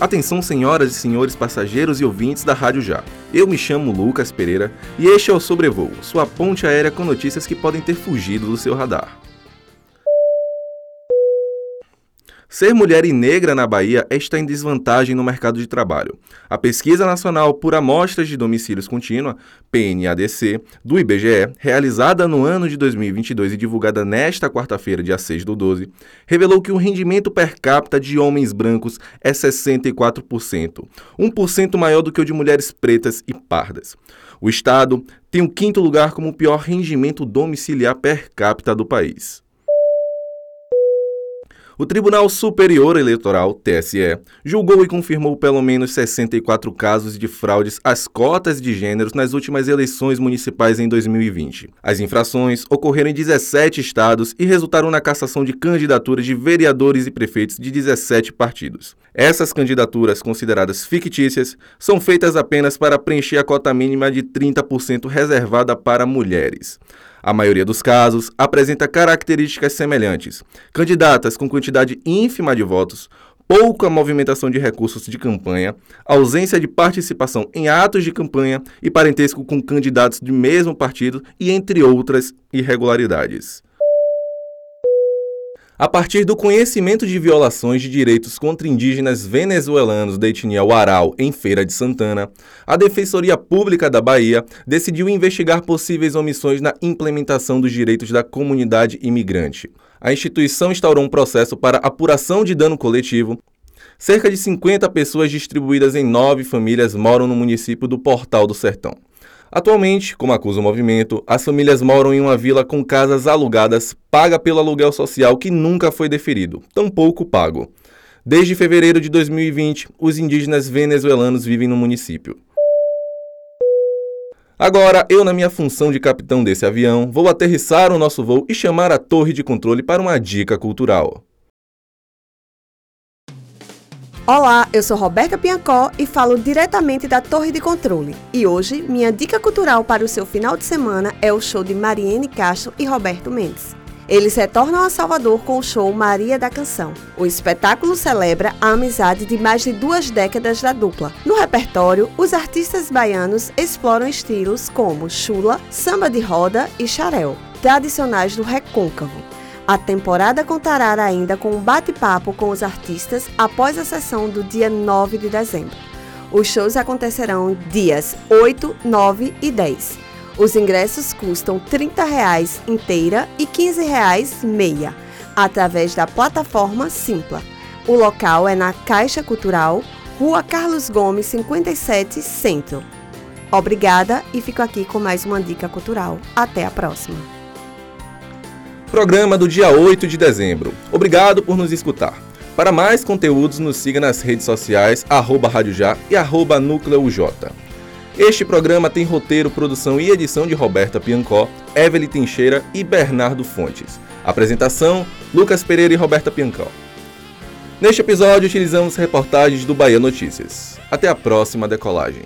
Atenção, senhoras e senhores passageiros e ouvintes da Rádio Já. Eu me chamo Lucas Pereira e este é o Sobrevoo, sua ponte aérea com notícias que podem ter fugido do seu radar. Ser mulher e negra na Bahia está em desvantagem no mercado de trabalho. A Pesquisa Nacional por Amostras de Domicílios Contínua, PNADC, do IBGE, realizada no ano de 2022 e divulgada nesta quarta-feira, dia 6 do 12, revelou que o rendimento per capita de homens brancos é 64%, 1% maior do que o de mulheres pretas e pardas. O Estado tem o quinto lugar como o pior rendimento domiciliar per capita do país. O Tribunal Superior Eleitoral, TSE, julgou e confirmou pelo menos 64 casos de fraudes às cotas de gêneros nas últimas eleições municipais em 2020. As infrações ocorreram em 17 estados e resultaram na cassação de candidaturas de vereadores e prefeitos de 17 partidos. Essas candidaturas, consideradas fictícias, são feitas apenas para preencher a cota mínima de 30% reservada para mulheres. A maioria dos casos apresenta características semelhantes: candidatas com quantidade ínfima de votos, pouca movimentação de recursos de campanha, ausência de participação em atos de campanha e parentesco com candidatos do mesmo partido e entre outras irregularidades. A partir do conhecimento de violações de direitos contra indígenas venezuelanos da etnia Uaral em Feira de Santana, a Defensoria Pública da Bahia decidiu investigar possíveis omissões na implementação dos direitos da comunidade imigrante. A instituição instaurou um processo para apuração de dano coletivo. Cerca de 50 pessoas distribuídas em nove famílias moram no município do Portal do Sertão. Atualmente, como acusa o movimento, as famílias moram em uma vila com casas alugadas, paga pelo aluguel social que nunca foi deferido, tampouco pago. Desde fevereiro de 2020, os indígenas venezuelanos vivem no município. Agora, eu, na minha função de capitão desse avião, vou aterrissar o nosso voo e chamar a torre de controle para uma dica cultural. Olá, eu sou Roberta Piancó e falo diretamente da Torre de Controle. E hoje, minha dica cultural para o seu final de semana é o show de Mariene Castro e Roberto Mendes. Eles retornam a Salvador com o show Maria da Canção. O espetáculo celebra a amizade de mais de duas décadas da dupla. No repertório, os artistas baianos exploram estilos como chula, samba de roda e xarel, tradicionais do recôncavo. A temporada contará ainda com um bate-papo com os artistas após a sessão do dia 9 de dezembro. Os shows acontecerão dias 8, 9 e 10. Os ingressos custam 30 reais inteira e 15 reais meia, através da plataforma Simpla. O local é na Caixa Cultural, Rua Carlos Gomes, 57, Centro. Obrigada e fico aqui com mais uma dica cultural. Até a próxima! Programa do dia 8 de dezembro. Obrigado por nos escutar. Para mais conteúdos, nos siga nas redes sociais, arroba Rádio Já e arroba Núcleo. Este programa tem roteiro, produção e edição de Roberta Piancó, Evelyn Teixeira e Bernardo Fontes. Apresentação, Lucas Pereira e Roberta Piancó. Neste episódio, utilizamos reportagens do Bahia Notícias. Até a próxima decolagem.